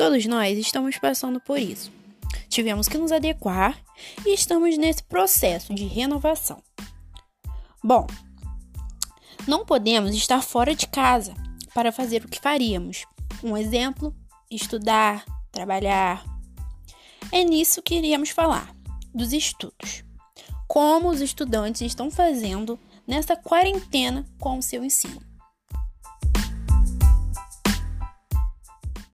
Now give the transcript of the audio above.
Todos nós estamos passando por isso. Tivemos que nos adequar e estamos nesse processo de renovação. Bom, não podemos estar fora de casa para fazer o que faríamos. Um exemplo: estudar, trabalhar. É nisso que iríamos falar, dos estudos. Como os estudantes estão fazendo nessa quarentena com o seu ensino.